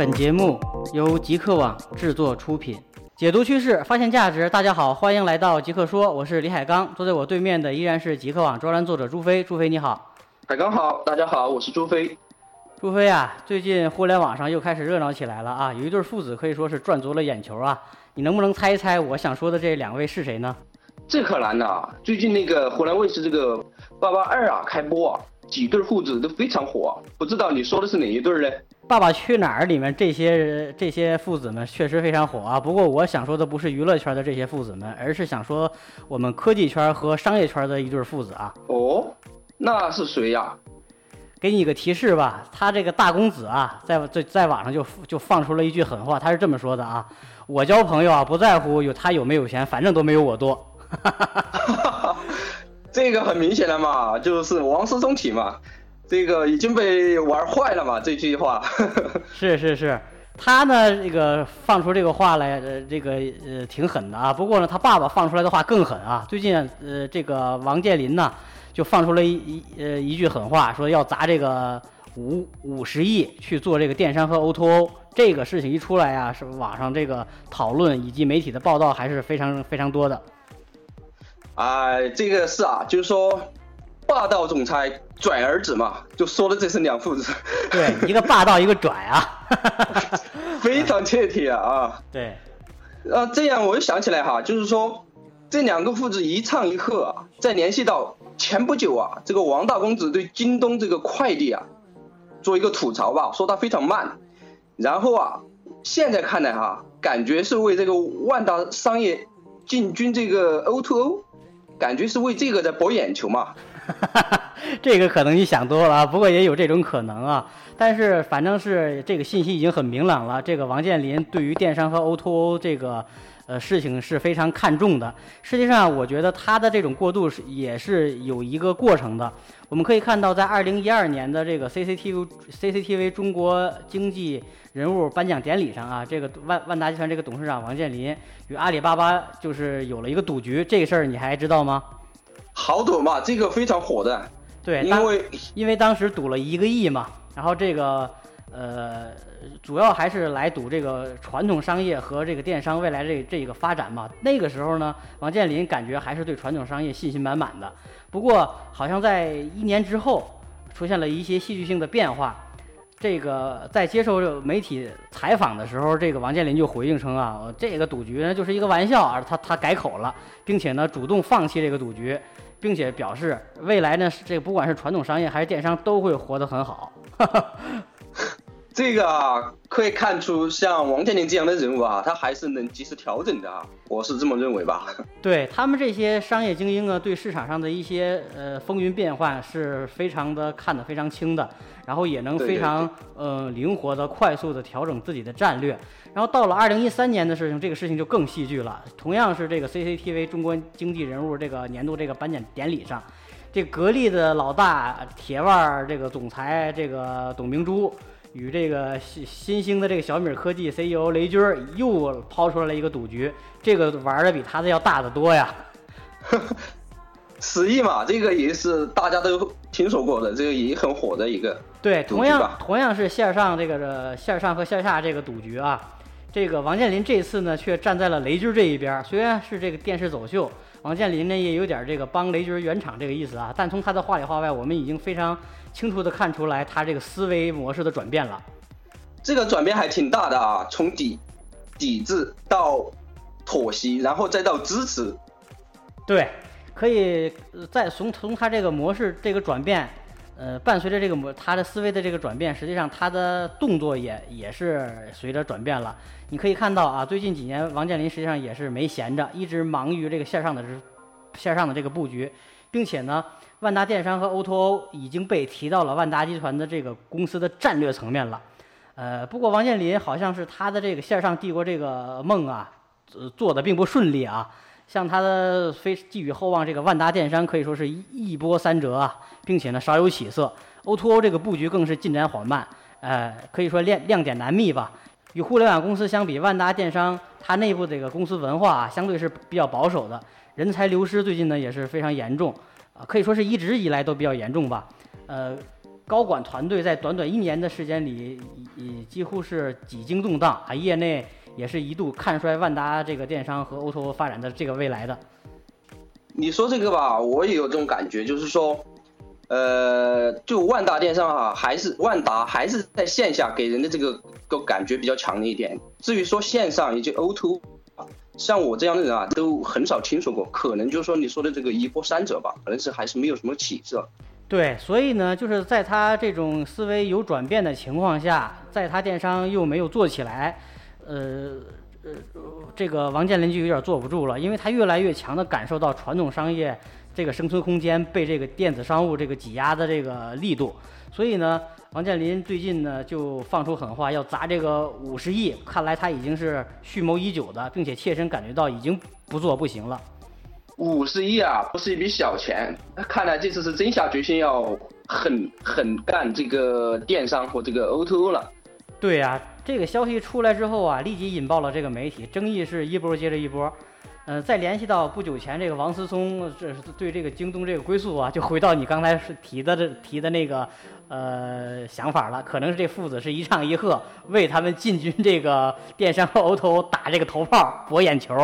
本节目由极客网制作出品，解读趋势，发现价值。大家好，欢迎来到极客说，我是李海刚，坐在我对面的依然是极客网专栏作者朱飞。朱飞你好，海刚好，大家好，我是朱飞。朱飞啊，最近互联网上又开始热闹起来了啊，有一对父子可以说是赚足了眼球啊。你能不能猜一猜我想说的这两位是谁呢？这可难了，最近那个湖南卫视这个《爸爸二》啊开播啊。几对父子都非常火，不知道你说的是哪一对呢？《爸爸去哪儿》里面这些这些父子们确实非常火啊。不过我想说的不是娱乐圈的这些父子们，而是想说我们科技圈和商业圈的一对父子啊。哦，那是谁呀？给你一个提示吧，他这个大公子啊，在在在网上就就放出了一句狠话，他是这么说的啊：我交朋友啊，不在乎有他有没有钱，反正都没有我多。这个很明显的嘛，就是王思聪体嘛，这个已经被玩坏了嘛，这句话。是是是，他呢这个放出这个话来，呃，这个呃挺狠的啊。不过呢，他爸爸放出来的话更狠啊。最近呃，这个王健林呢就放出了一一呃一句狠话，说要砸这个五五十亿去做这个电商和 O2O。这个事情一出来啊，是网上这个讨论以及媒体的报道还是非常非常多的。哎，这个是啊，就是说，霸道总裁拽儿子嘛，就说的这是两父子。对，一个霸道，一个拽啊，非常切题啊啊。对，啊，这样我又想起来哈，就是说，这两个父子一唱一和啊，再联系到前不久啊，这个王大公子对京东这个快递啊，做一个吐槽吧，说他非常慢，然后啊，现在看来哈，感觉是为这个万达商业进军这个 O to O。感觉是为这个在博眼球嘛？这个可能你想多了，不过也有这种可能啊。但是反正是这个信息已经很明朗了，这个王健林对于电商和 O2O 这个。呃，事情是非常看重的。实际上，我觉得他的这种过渡是也是有一个过程的。我们可以看到，在二零一二年的这个 CCTV CCTV 中国经济人物颁奖典礼上啊，这个万万达集团这个董事长王健林与阿里巴巴就是有了一个赌局，这个事儿你还知道吗？好赌嘛，这个非常火的。对，因为因为当时赌了一个亿嘛，然后这个。呃，主要还是来赌这个传统商业和这个电商未来这这个发展嘛。那个时候呢，王健林感觉还是对传统商业信心满满的。不过，好像在一年之后，出现了一些戏剧性的变化。这个在接受媒体采访的时候，这个王健林就回应称啊，这个赌局呢就是一个玩笑啊，他他改口了，并且呢主动放弃这个赌局，并且表示未来呢这个不管是传统商业还是电商都会活得很好。这个啊，可以看出像王健林这样的人物啊，他还是能及时调整的啊，我是这么认为吧。对他们这些商业精英啊，对市场上的一些呃风云变幻是非常的看得非常清的，然后也能非常呃灵活的、快速的调整自己的战略。然后到了二零一三年的事情，这个事情就更戏剧了。同样是这个 CCTV 中国经济人物这个年度这个颁奖典礼上，这格力的老大铁腕这个总裁这个董明珠。与这个新新兴的这个小米科技 CEO 雷军又抛出来了一个赌局，这个玩的比他的要大得多呀。十亿嘛，这个也是大家都听说过的，这个也很火的一个。对，同样同样是线上这个线上和线下这个赌局啊，这个王健林这次呢却站在了雷军这一边，虽然是这个电视走秀。王健林呢也有点这个帮雷军圆场这个意思啊，但从他的话里话外，我们已经非常清楚的看出来他这个思维模式的转变了。这个转变还挺大的啊，从抵抵制到妥协，然后再到支持。对，可以再从从他这个模式这个转变。呃，伴随着这个模，他的思维的这个转变，实际上他的动作也也是随着转变了。你可以看到啊，最近几年王健林实际上也是没闲着，一直忙于这个线上的线上的这个布局，并且呢，万达电商和 O2O 已经被提到了万达集团的这个公司的战略层面了。呃，不过王健林好像是他的这个线上帝国这个梦啊，做的并不顺利啊。像他的非寄予厚望，这个万达电商可以说是一波三折啊，并且呢少有起色。O2O 这个布局更是进展缓慢，呃，可以说亮亮点难觅吧。与互联网公司相比，万达电商它内部这个公司文化啊，相对是比较保守的，人才流失最近呢也是非常严重，啊，可以说是一直以来都比较严重吧。呃，高管团队在短短一年的时间里，已几乎是几经动荡啊，业内也是一度看衰万达这个电商和 O2O 发展的这个未来的。你说这个吧，我也有这种感觉，就是说，呃，就万达电商啊，还是万达还是在线下给人的这个个感觉比较强烈一点。至于说线上以及 O2O，像我这样的人啊，都很少听说过，可能就是说你说的这个一波三折吧，可能是还是没有什么起色。对，所以呢，就是在他这种思维有转变的情况下，在他电商又没有做起来，呃。呃，这个王健林就有点坐不住了，因为他越来越强的感受到传统商业这个生存空间被这个电子商务这个挤压的这个力度，所以呢，王健林最近呢就放出狠话，要砸这个五十亿，看来他已经是蓄谋已久的，并且切身感觉到已经不做不行了。五十亿啊，不是一笔小钱，看来这次是真下决心要狠狠干这个电商和这个 O2O 了。对呀。这个消息出来之后啊，立即引爆了这个媒体，争议是一波接着一波。嗯，再联系到不久前这个王思聪，这是对这个京东这个归宿啊，就回到你刚才是提的这提的那个呃想法了，可能是这父子是一唱一和，为他们进军这个电商和 O2O 打这个头炮博眼球。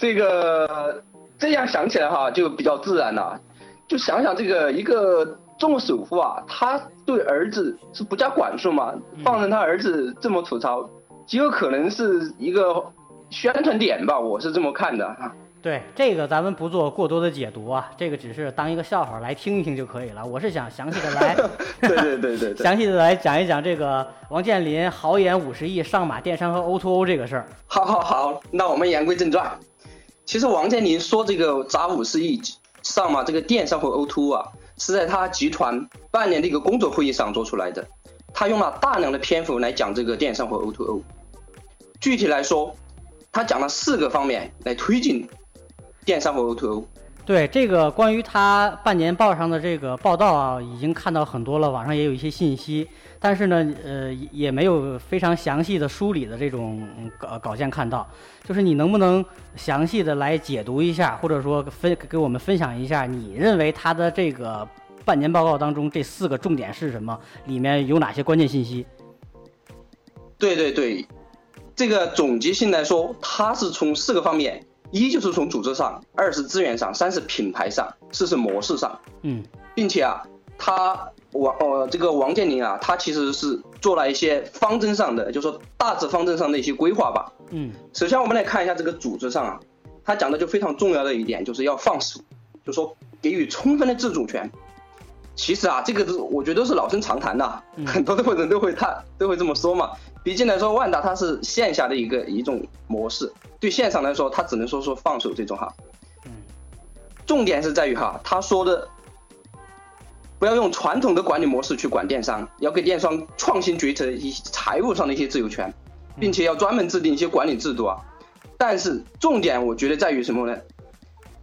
这个这样想起来哈，就比较自然了。就想想这个一个。中国首富啊，他对儿子是不加管束嘛？放任他儿子这么吐槽，极有可能是一个宣传点吧？我是这么看的啊。对这个，咱们不做过多的解读啊，这个只是当一个笑话来听一听就可以了。我是想详细的来，对对对对，详细的来讲一讲这个王健林豪言五十亿上马电商和 O2O 这个事儿。好好好，那我们言归正传。其实王健林说这个砸五十亿上嘛这个电商和 O two 啊。是在他集团半年的一个工作会议上做出来的，他用了大量的篇幅来讲这个电商和 O two O。具体来说，他讲了四个方面来推进电商和 O two O。对这个关于他半年报上的这个报道啊，已经看到很多了，网上也有一些信息。但是呢，呃，也没有非常详细的梳理的这种稿稿件看到，就是你能不能详细的来解读一下，或者说分给我们分享一下，你认为他的这个半年报告当中这四个重点是什么？里面有哪些关键信息？对对对，这个总结性来说，它是从四个方面：一就是从组织上，二是资源上，三是品牌上，四是模式上。嗯，并且啊，他。王呃，这个王健林啊，他其实是做了一些方针上的，就说大致方针上的一些规划吧。嗯，首先我们来看一下这个组织上啊，他讲的就非常重要的一点，就是要放手，就说给予充分的自主权。其实啊，这个是我觉得都是老生常谈的，很多的人都会他都会这么说嘛。毕竟来说，万达它是线下的一个一种模式，对线上来说，他只能说说放手这种哈。嗯，重点是在于哈，他说的。不要用传统的管理模式去管电商，要给电商创新决策一些财务上的一些自由权，并且要专门制定一些管理制度啊。但是重点我觉得在于什么呢？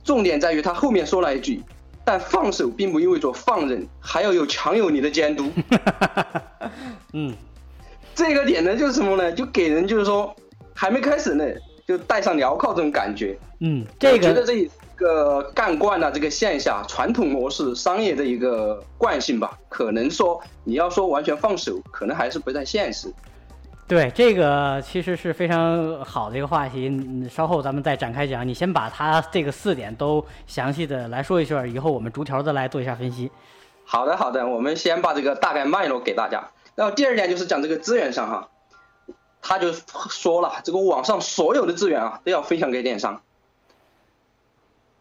重点在于他后面说了一句：“但放手并不意味着放任，还要有强有力的监督。”嗯，这个点呢就是什么呢？就给人就是说还没开始呢，就带上镣铐这种感觉。嗯，这个觉得这一。个干惯了这个线下传统模式商业的一个惯性吧，可能说你要说完全放手，可能还是不太现实。对，这个其实是非常好的一个话题，稍后咱们再展开讲。你先把它这个四点都详细的来说一说，以后我们逐条的来做一下分析。好的，好的，我们先把这个大概脉络给大家。然后第二点就是讲这个资源上哈，他就说了，这个网上所有的资源啊都要分享给电商。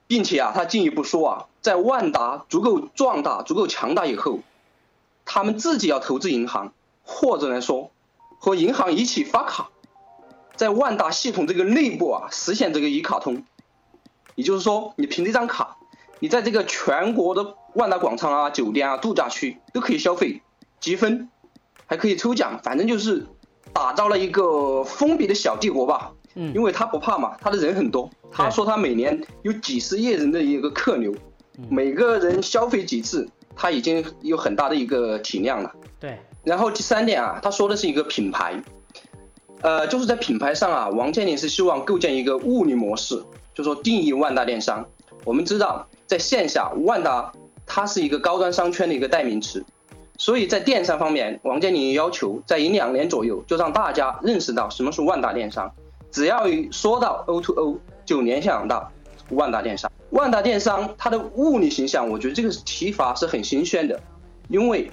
并且啊，他进一步说啊，在万达足够壮大、足够强大以后，他们自己要投资银行，或者来说和银行一起发卡，在万达系统这个内部啊实现这个一卡通。也就是说，你凭这张卡，你在这个全国的万达广场啊、酒店啊、度假区都可以消费、积分，还可以抽奖，反正就是打造了一个封闭的小帝国吧。嗯，因为他不怕嘛，他的人很多。他说他每年有几十亿人的一个客流，每个人消费几次，他已经有很大的一个体量了。对。然后第三点啊，他说的是一个品牌，呃，就是在品牌上啊，王健林是希望构建一个物理模式，就说定义万达电商。我们知道，在线下，万达它是一个高端商圈的一个代名词，所以在电商方面，王健林要求在一两年左右就让大家认识到什么是万达电商。只要一说到 O to O 就联想到万达电商。万达电商它的物理形象，我觉得这个提法是很新鲜的，因为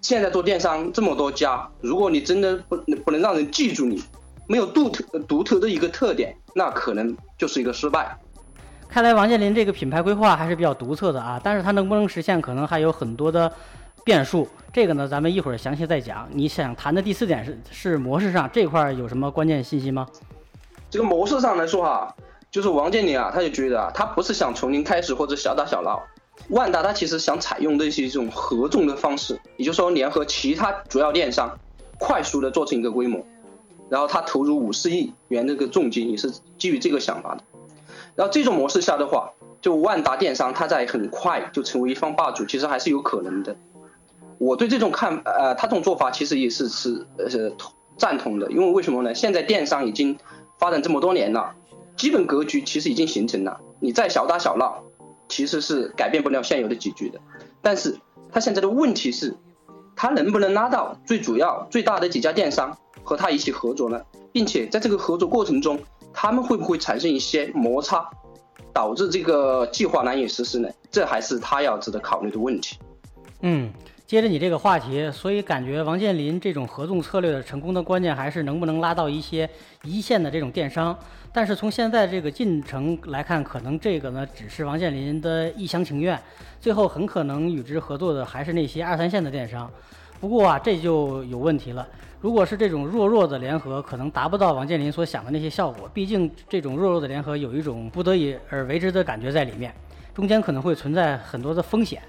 现在做电商这么多家，如果你真的不不能让人记住你，没有独特独特的一个特点，那可能就是一个失败。看来王健林这个品牌规划还是比较独特的啊，但是它能不能实现，可能还有很多的变数。这个呢，咱们一会儿详细再讲。你想谈的第四点是是模式上这块有什么关键信息吗？这个模式上来说哈，就是王健林啊，他就觉得啊，他不是想从零开始或者小打小闹。万达他其实想采用的是一种合纵的方式，也就是说联合其他主要电商，快速的做成一个规模。然后他投入五十亿元这个重金，也是基于这个想法的。然后这种模式下的话，就万达电商它在很快就成为一方霸主，其实还是有可能的。我对这种看，呃，他这种做法其实也是是呃赞同的，因为为什么呢？现在电商已经发展这么多年了，基本格局其实已经形成了，你再小打小闹，其实是改变不了现有的格局的。但是他现在的问题是，他能不能拉到最主要、最大的几家电商和他一起合作呢？并且在这个合作过程中，他们会不会产生一些摩擦，导致这个计划难以实施呢？这还是他要值得考虑的问题。嗯，接着你这个话题，所以感觉王健林这种合纵策略的成功的关键还是能不能拉到一些一线的这种电商。但是从现在这个进程来看，可能这个呢只是王健林的一厢情愿，最后很可能与之合作的还是那些二三线的电商。不过啊，这就有问题了。如果是这种弱弱的联合，可能达不到王健林所想的那些效果。毕竟这种弱弱的联合有一种不得已而为之的感觉在里面，中间可能会存在很多的风险。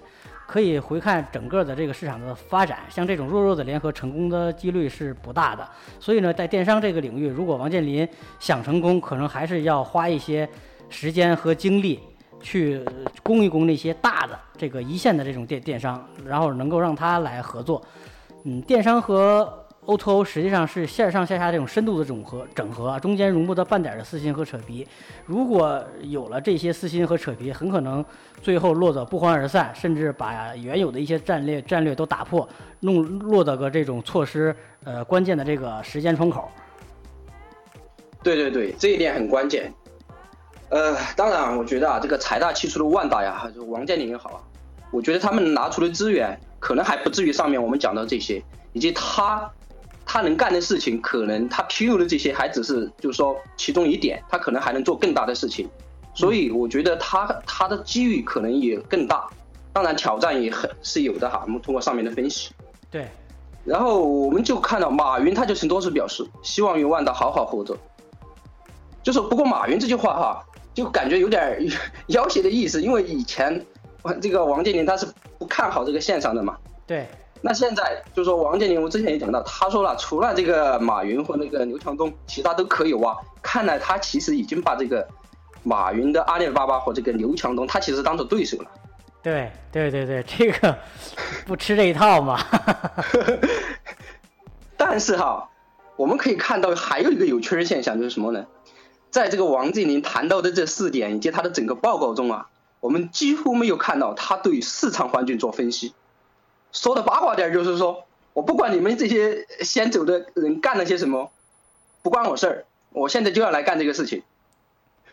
可以回看整个的这个市场的发展，像这种弱弱的联合成功的几率是不大的。所以呢，在电商这个领域，如果王健林想成功，可能还是要花一些时间和精力去攻一攻那些大的这个一线的这种电电商，然后能够让他来合作。嗯，电商和 O2O 实际上是线上线下这种深度的整合，整合啊中间容不得半点的私心和扯皮。如果有了这些私心和扯皮，很可能最后落得不欢而散，甚至把原有的一些战略战略都打破，弄落得个这种措施呃关键的这个时间窗口。对对对，这一点很关键。呃，当然，我觉得啊，这个财大气粗的万达呀，还是王健林也好，我觉得他们拿出的资源可能还不至于上面我们讲到这些，以及他。他能干的事情，可能他披露的这些还只是，就是说其中一点，他可能还能做更大的事情，所以我觉得他他的机遇可能也更大，当然挑战也很是有的哈。我们通过上面的分析，对，然后我们就看到马云他就曾多次表示希望与万达好好合作，就是不过马云这句话哈，就感觉有点 要挟的意思，因为以前这个王健林他是不看好这个线上的嘛，对。那现在就是说，王健林，我之前也讲到，他说了，除了这个马云和那个刘强东，其他都可以挖。看来他其实已经把这个马云的阿里巴巴和这个刘强东，他其实当做对手了。对对对对，这个不吃这一套嘛。但是哈，我们可以看到还有一个有趣的现象，就是什么呢？在这个王健林谈到的这四点以及他的整个报告中啊，我们几乎没有看到他对市场环境做分析。说的八卦点就是说，我不管你们这些先走的人干了些什么，不关我事儿，我现在就要来干这个事情。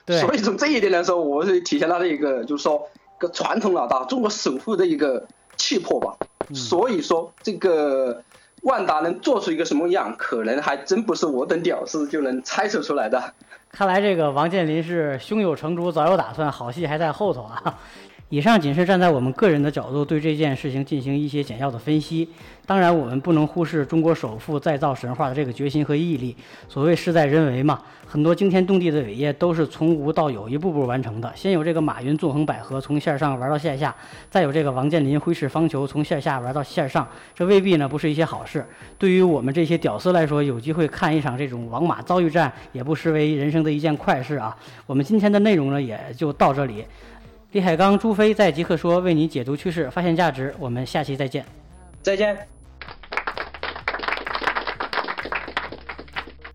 对。所以从这一点来说，我是体现他的一个，就是说，个传统老大、中国首富的一个气魄吧。所以说，这个万达能做出一个什么样，可能还真不是我等屌丝就能猜测出来的。看来这个王健林是胸有成竹，早有打算，好戏还在后头啊。以上仅是站在我们个人的角度对这件事情进行一些简要的分析。当然，我们不能忽视中国首富再造神话的这个决心和毅力。所谓事在人为嘛，很多惊天动地的伟业都是从无到有，一步步完成的。先有这个马云纵横捭阖，从线上玩到线下；再有这个王健林挥斥方遒，从线下玩到线上。这未必呢不是一些好事。对于我们这些屌丝来说，有机会看一场这种王马遭遇战，也不失为人生的一件快事啊。我们今天的内容呢，也就到这里。李海刚、朱飞在极客说为你解读趋势，发现价值。我们下期再见，再见。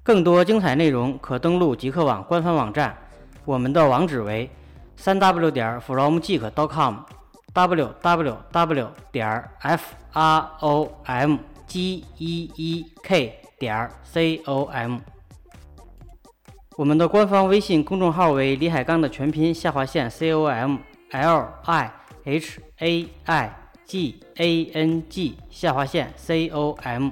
更多精彩内容可登录极客网官方网站，我们的网址为三 w 点儿 fromgeek.com，w w w 点儿 f r o m g e e k 点儿 c o m。我们的官方微信公众号为李海刚的全拼下划线 c o m。lihaigang 下划线 com